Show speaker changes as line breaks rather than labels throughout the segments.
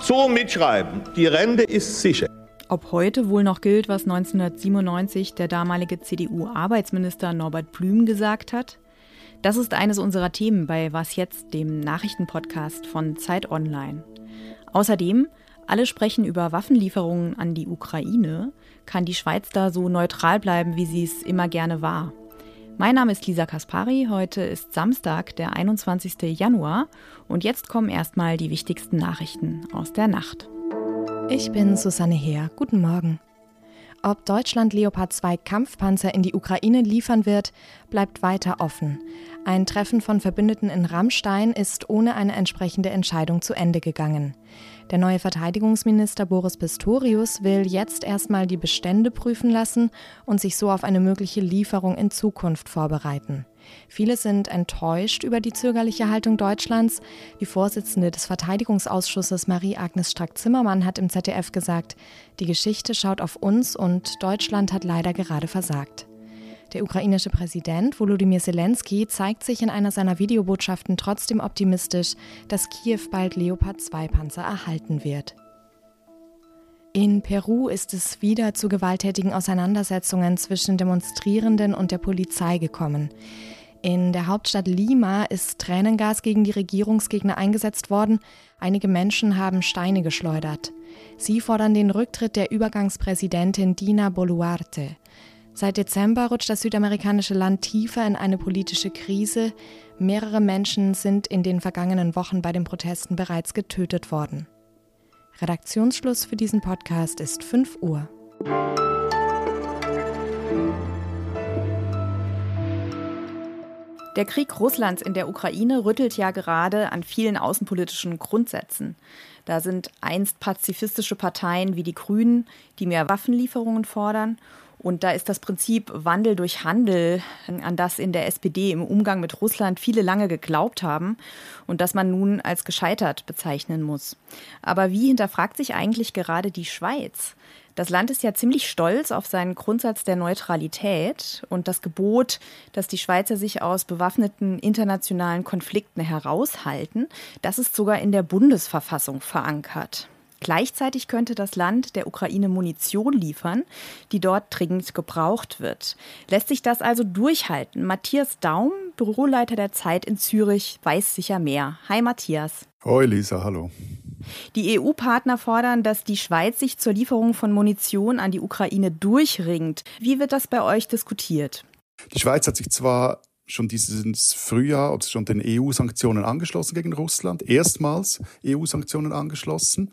So mitschreiben, die Rente ist sicher.
Ob heute wohl noch gilt, was 1997 der damalige CDU-Arbeitsminister Norbert Blüm gesagt hat? Das ist eines unserer Themen bei Was jetzt, dem Nachrichtenpodcast von Zeit Online. Außerdem, alle sprechen über Waffenlieferungen an die Ukraine. Kann die Schweiz da so neutral bleiben, wie sie es immer gerne war? Mein Name ist Lisa Kaspari. Heute ist Samstag, der 21. Januar. Und jetzt kommen erstmal die wichtigsten Nachrichten aus der Nacht.
Ich bin Susanne Heer. Guten Morgen. Ob Deutschland Leopard 2 Kampfpanzer in die Ukraine liefern wird, bleibt weiter offen. Ein Treffen von Verbündeten in Rammstein ist ohne eine entsprechende Entscheidung zu Ende gegangen. Der neue Verteidigungsminister Boris Pistorius will jetzt erstmal die Bestände prüfen lassen und sich so auf eine mögliche Lieferung in Zukunft vorbereiten. Viele sind enttäuscht über die zögerliche Haltung Deutschlands. Die Vorsitzende des Verteidigungsausschusses Marie-Agnes Strack-Zimmermann hat im ZDF gesagt, die Geschichte schaut auf uns und Deutschland hat leider gerade versagt. Der ukrainische Präsident Volodymyr Zelensky zeigt sich in einer seiner Videobotschaften trotzdem optimistisch, dass Kiew bald Leopard 2 Panzer erhalten wird. In Peru ist es wieder zu gewalttätigen Auseinandersetzungen zwischen Demonstrierenden und der Polizei gekommen. In der Hauptstadt Lima ist Tränengas gegen die Regierungsgegner eingesetzt worden. Einige Menschen haben Steine geschleudert. Sie fordern den Rücktritt der Übergangspräsidentin Dina Boluarte. Seit Dezember rutscht das südamerikanische Land tiefer in eine politische Krise. Mehrere Menschen sind in den vergangenen Wochen bei den Protesten bereits getötet worden. Redaktionsschluss für diesen Podcast ist 5 Uhr.
Der Krieg Russlands in der Ukraine rüttelt ja gerade an vielen außenpolitischen Grundsätzen. Da sind einst pazifistische Parteien wie die Grünen, die mehr Waffenlieferungen fordern, und da ist das Prinzip Wandel durch Handel, an das in der SPD im Umgang mit Russland viele lange geglaubt haben und das man nun als gescheitert bezeichnen muss. Aber wie hinterfragt sich eigentlich gerade die Schweiz? Das Land ist ja ziemlich stolz auf seinen Grundsatz der Neutralität und das Gebot, dass die Schweizer sich aus bewaffneten internationalen Konflikten heraushalten, das ist sogar in der Bundesverfassung verankert. Gleichzeitig könnte das Land der Ukraine Munition liefern, die dort dringend gebraucht wird. Lässt sich das also durchhalten? Matthias Daum, Büroleiter der Zeit in Zürich, weiß sicher mehr. Hi Matthias.
Hoi Lisa, hallo.
Die EU-Partner fordern, dass die Schweiz sich zur Lieferung von Munition an die Ukraine durchringt. Wie wird das bei euch diskutiert?
Die Schweiz hat sich zwar schon dieses Frühjahr schon den EU-Sanktionen angeschlossen gegen Russland, erstmals EU-Sanktionen angeschlossen.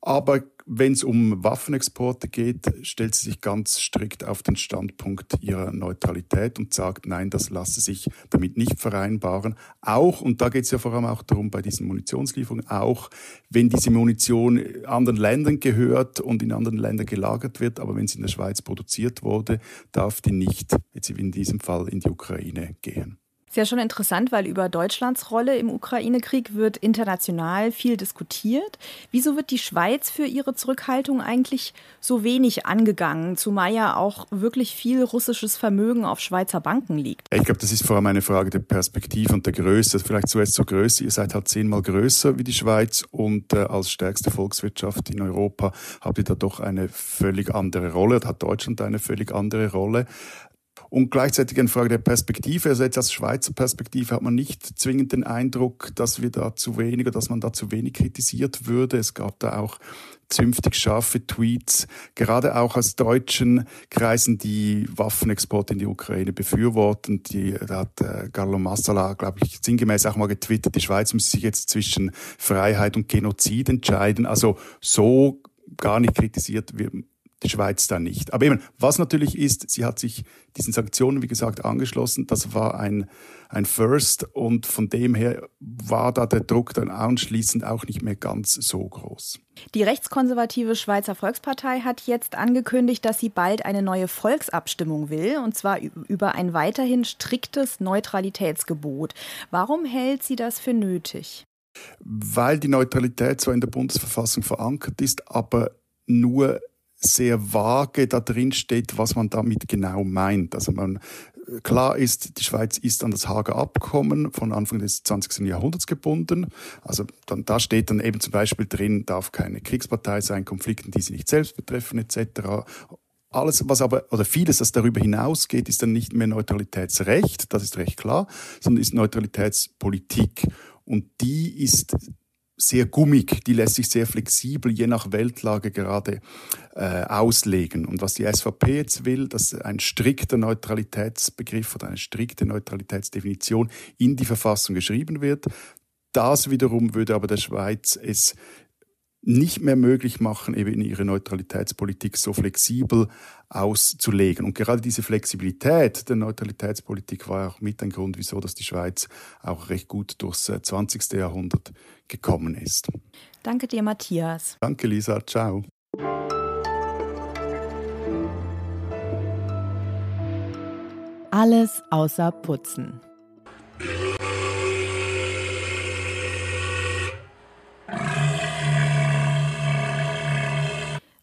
Aber wenn es um Waffenexporte geht, stellt sie sich ganz strikt auf den Standpunkt ihrer Neutralität und sagt, nein, das lasse sich damit nicht vereinbaren. Auch, und da geht es ja vor allem auch darum bei diesen Munitionslieferungen, auch wenn diese Munition anderen Ländern gehört und in anderen Ländern gelagert wird, aber wenn sie in der Schweiz produziert wurde, darf die nicht, jetzt in diesem Fall, in die Ukraine gehen.
Ist ja schon interessant, weil über Deutschlands Rolle im Ukraine-Krieg wird international viel diskutiert. Wieso wird die Schweiz für ihre Zurückhaltung eigentlich so wenig angegangen, zumal ja auch wirklich viel russisches Vermögen auf Schweizer Banken liegt?
Ich glaube, das ist vor allem eine Frage der Perspektive und der Größe. Vielleicht zuerst zur Größe. Ihr seid halt zehnmal größer wie die Schweiz und äh, als stärkste Volkswirtschaft in Europa habt ihr da doch eine völlig andere Rolle, hat Deutschland eine völlig andere Rolle und gleichzeitig eine Frage der Perspektive. Also jetzt aus Schweizer Perspektive hat man nicht zwingend den Eindruck, dass wir da zu wenig oder dass man da zu wenig kritisiert würde. Es gab da auch zünftig scharfe Tweets, gerade auch aus deutschen Kreisen, die Waffenexport in die Ukraine befürworten. Die, da hat äh, Carlo Massala, glaube ich, sinngemäß auch mal getwittert, die Schweiz muss sich jetzt zwischen Freiheit und Genozid entscheiden. Also so gar nicht kritisiert die Schweiz da nicht. Aber eben, was natürlich ist, sie hat sich diesen Sanktionen, wie gesagt, angeschlossen. Das war ein, ein First und von dem her war da der Druck dann anschließend auch nicht mehr ganz so groß.
Die rechtskonservative Schweizer Volkspartei hat jetzt angekündigt, dass sie bald eine neue Volksabstimmung will, und zwar über ein weiterhin striktes Neutralitätsgebot. Warum hält sie das für nötig?
Weil die Neutralität zwar in der Bundesverfassung verankert ist, aber nur sehr vage da drin steht, was man damit genau meint. Also man Klar ist, die Schweiz ist an das Hager Abkommen von Anfang des 20. Jahrhunderts gebunden. Also dann, da steht dann eben zum Beispiel drin, darf keine Kriegspartei sein, Konflikten, die sie nicht selbst betreffen etc. Alles, was aber, oder vieles, das darüber hinausgeht, ist dann nicht mehr Neutralitätsrecht, das ist recht klar, sondern ist Neutralitätspolitik. Und die ist sehr gummig, die lässt sich sehr flexibel je nach Weltlage gerade äh, auslegen. Und was die SVP jetzt will, dass ein strikter Neutralitätsbegriff oder eine strikte Neutralitätsdefinition in die Verfassung geschrieben wird, das wiederum würde aber der Schweiz es nicht mehr möglich machen, eben ihre Neutralitätspolitik so flexibel auszulegen. Und gerade diese Flexibilität der Neutralitätspolitik war auch mit ein Grund, wieso dass die Schweiz auch recht gut durchs 20. Äh, Jahrhundert gekommen ist.
Danke dir, Matthias.
Danke, Lisa. Ciao.
Alles außer Putzen.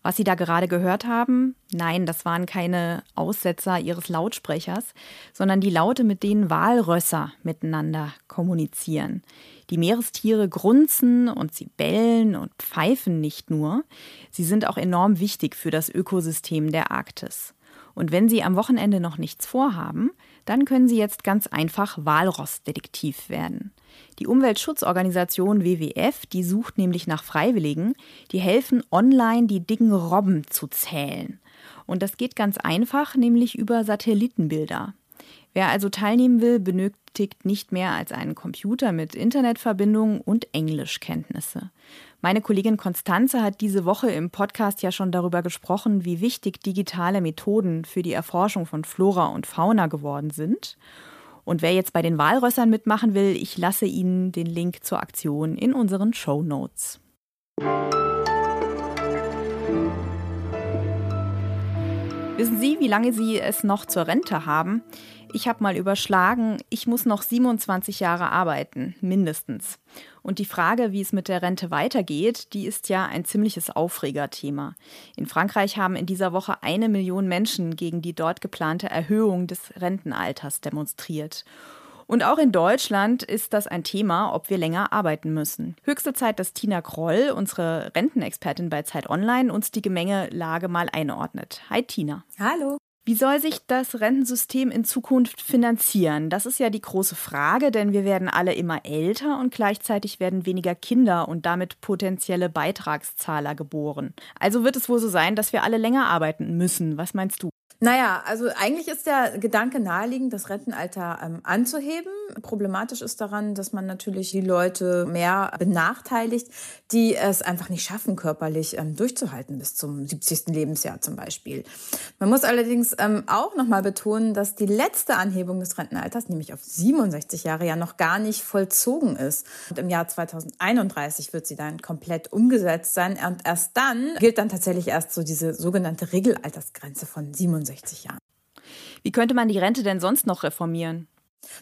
Was Sie da gerade gehört haben, nein, das waren keine Aussetzer Ihres Lautsprechers, sondern die Laute, mit denen Walrösser miteinander kommunizieren. Die Meerestiere grunzen und sie bellen und pfeifen nicht nur, sie sind auch enorm wichtig für das Ökosystem der Arktis. Und wenn Sie am Wochenende noch nichts vorhaben, dann können Sie jetzt ganz einfach Walrossdetektiv werden. Die Umweltschutzorganisation WWF, die sucht nämlich nach Freiwilligen, die helfen online die dicken Robben zu zählen. Und das geht ganz einfach, nämlich über Satellitenbilder. Wer also teilnehmen will, benötigt nicht mehr als einen Computer mit Internetverbindung und Englischkenntnisse. Meine Kollegin Konstanze hat diese Woche im Podcast ja schon darüber gesprochen, wie wichtig digitale Methoden für die Erforschung von Flora und Fauna geworden sind. Und wer jetzt bei den Walrössern mitmachen will, ich lasse Ihnen den Link zur Aktion in unseren Show Notes. Wissen Sie, wie lange Sie es noch zur Rente haben? Ich habe mal überschlagen, ich muss noch 27 Jahre arbeiten, mindestens. Und die Frage, wie es mit der Rente weitergeht, die ist ja ein ziemliches Aufregerthema. In Frankreich haben in dieser Woche eine Million Menschen gegen die dort geplante Erhöhung des Rentenalters demonstriert. Und auch in Deutschland ist das ein Thema, ob wir länger arbeiten müssen. Höchste Zeit, dass Tina Kroll, unsere Rentenexpertin bei Zeit Online, uns die Gemengelage mal einordnet. Hi Tina.
Hallo.
Wie soll sich das Rentensystem in Zukunft finanzieren? Das ist ja die große Frage, denn wir werden alle immer älter und gleichzeitig werden weniger Kinder und damit potenzielle Beitragszahler geboren. Also wird es wohl so sein, dass wir alle länger arbeiten müssen. Was meinst du?
Naja, also eigentlich ist der Gedanke naheliegend, das Rentenalter ähm, anzuheben. Problematisch ist daran, dass man natürlich die Leute mehr benachteiligt, die es einfach nicht schaffen, körperlich ähm, durchzuhalten bis zum 70. Lebensjahr zum Beispiel. Man muss allerdings ähm, auch nochmal betonen, dass die letzte Anhebung des Rentenalters, nämlich auf 67 Jahre, ja noch gar nicht vollzogen ist. Und im Jahr 2031 wird sie dann komplett umgesetzt sein. Und erst dann gilt dann tatsächlich erst so diese sogenannte Regelaltersgrenze von 67 65 Jahren.
Wie könnte man die Rente denn sonst noch reformieren?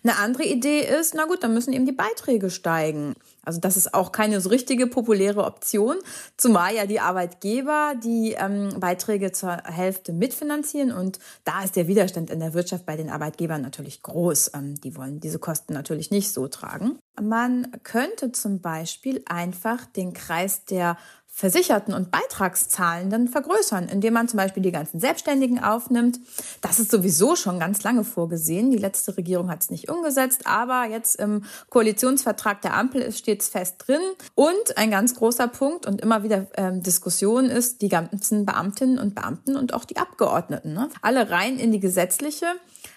Eine andere Idee ist, na gut, dann müssen eben die Beiträge steigen. Also das ist auch keine so richtige populäre Option, zumal ja die Arbeitgeber die ähm, Beiträge zur Hälfte mitfinanzieren und da ist der Widerstand in der Wirtschaft bei den Arbeitgebern natürlich groß. Ähm, die wollen diese Kosten natürlich nicht so tragen. Man könnte zum Beispiel einfach den Kreis der Versicherten und Beitragszahlenden vergrößern, indem man zum Beispiel die ganzen Selbstständigen aufnimmt. Das ist sowieso schon ganz lange vorgesehen. Die letzte Regierung hat es nicht umgesetzt, aber jetzt im Koalitionsvertrag der Ampel steht es fest drin. Und ein ganz großer Punkt und immer wieder ähm, Diskussion ist die ganzen Beamtinnen und Beamten und auch die Abgeordneten. Ne? Alle rein in die gesetzliche,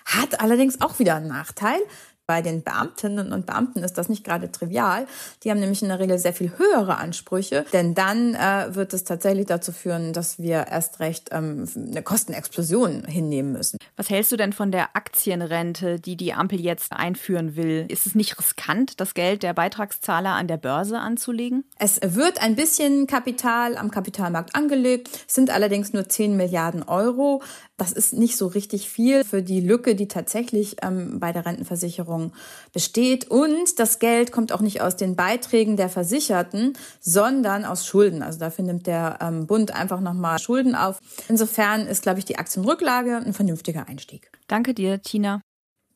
hat allerdings auch wieder einen Nachteil. Bei den Beamtinnen und Beamten ist das nicht gerade trivial. Die haben nämlich in der Regel sehr viel höhere Ansprüche, denn dann äh, wird es tatsächlich dazu führen, dass wir erst recht ähm, eine Kostenexplosion hinnehmen müssen.
Was hältst du denn von der Aktienrente, die die Ampel jetzt einführen will? Ist es nicht riskant, das Geld der Beitragszahler an der Börse anzulegen?
Es wird ein bisschen Kapital am Kapitalmarkt angelegt, sind allerdings nur 10 Milliarden Euro. Das ist nicht so richtig viel für die Lücke, die tatsächlich ähm, bei der Rentenversicherung besteht. Und das Geld kommt auch nicht aus den Beiträgen der Versicherten, sondern aus Schulden. Also dafür nimmt der ähm, Bund einfach nochmal Schulden auf. Insofern ist, glaube ich, die Aktienrücklage ein vernünftiger Einstieg.
Danke dir, Tina.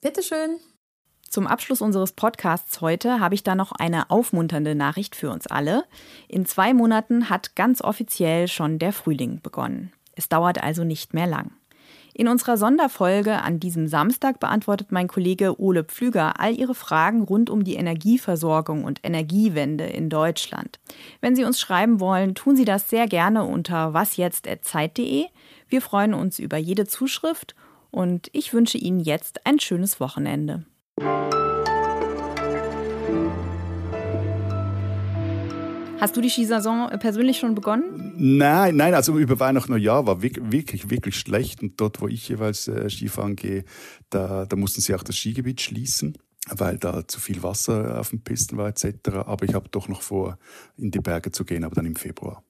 Bitteschön.
Zum Abschluss unseres Podcasts heute habe ich da noch eine aufmunternde Nachricht für uns alle. In zwei Monaten hat ganz offiziell schon der Frühling begonnen. Es dauert also nicht mehr lang. In unserer Sonderfolge an diesem Samstag beantwortet mein Kollege Ole Pflüger all Ihre Fragen rund um die Energieversorgung und Energiewende in Deutschland. Wenn Sie uns schreiben wollen, tun Sie das sehr gerne unter wasjetzt.zeit.de. Wir freuen uns über jede Zuschrift und ich wünsche Ihnen jetzt ein schönes Wochenende. Hast du die Skisaison persönlich schon begonnen?
Nein, nein, also über Weihnachten und Jahr war wirklich, wirklich schlecht. Und dort, wo ich jeweils äh, Skifahren gehe, da, da mussten sie auch das Skigebiet schließen, weil da zu viel Wasser auf den Pisten war etc. Aber ich habe doch noch vor, in die Berge zu gehen, aber dann im Februar.